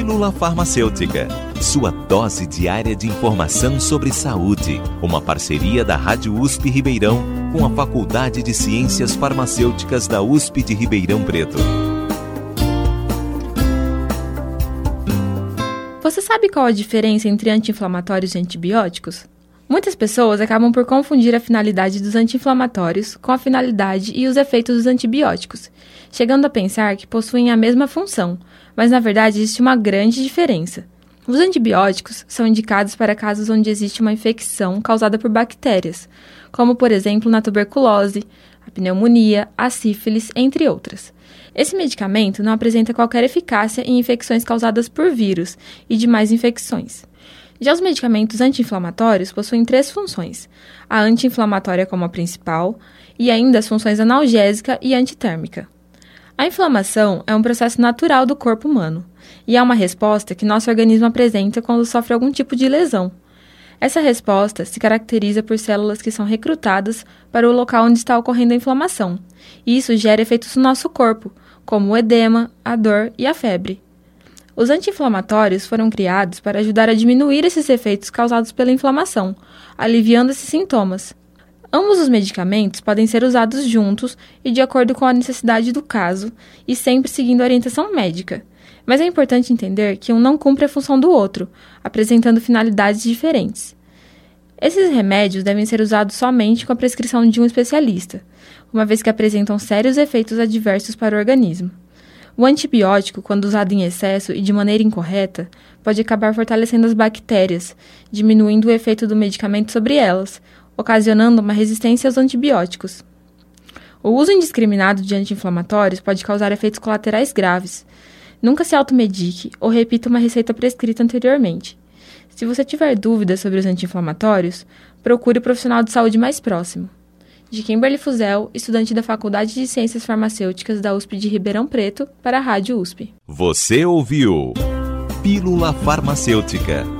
Pílula Farmacêutica, sua dose diária de informação sobre saúde. Uma parceria da Rádio USP Ribeirão com a Faculdade de Ciências Farmacêuticas da USP de Ribeirão Preto. Você sabe qual a diferença entre anti-inflamatórios e antibióticos? Muitas pessoas acabam por confundir a finalidade dos anti-inflamatórios com a finalidade e os efeitos dos antibióticos, chegando a pensar que possuem a mesma função, mas na verdade existe uma grande diferença. Os antibióticos são indicados para casos onde existe uma infecção causada por bactérias, como por exemplo na tuberculose, a pneumonia, a sífilis, entre outras. Esse medicamento não apresenta qualquer eficácia em infecções causadas por vírus e demais infecções. Já os medicamentos anti-inflamatórios possuem três funções: a anti-inflamatória como a principal e ainda as funções analgésica e antitérmica. A inflamação é um processo natural do corpo humano e é uma resposta que nosso organismo apresenta quando sofre algum tipo de lesão. Essa resposta se caracteriza por células que são recrutadas para o local onde está ocorrendo a inflamação, e isso gera efeitos no nosso corpo, como o edema, a dor e a febre. Os anti-inflamatórios foram criados para ajudar a diminuir esses efeitos causados pela inflamação, aliviando esses sintomas, Ambos os medicamentos podem ser usados juntos e de acordo com a necessidade do caso, e sempre seguindo a orientação médica. Mas é importante entender que um não cumpre a função do outro, apresentando finalidades diferentes. Esses remédios devem ser usados somente com a prescrição de um especialista, uma vez que apresentam sérios efeitos adversos para o organismo. O antibiótico, quando usado em excesso e de maneira incorreta, pode acabar fortalecendo as bactérias, diminuindo o efeito do medicamento sobre elas, ocasionando uma resistência aos antibióticos. O uso indiscriminado de anti-inflamatórios pode causar efeitos colaterais graves. Nunca se automedique ou repita uma receita prescrita anteriormente. Se você tiver dúvidas sobre os anti-inflamatórios, procure o profissional de saúde mais próximo. De Kimberly Fuzel, estudante da Faculdade de Ciências Farmacêuticas da USP de Ribeirão Preto, para a Rádio USP. Você ouviu Pílula Farmacêutica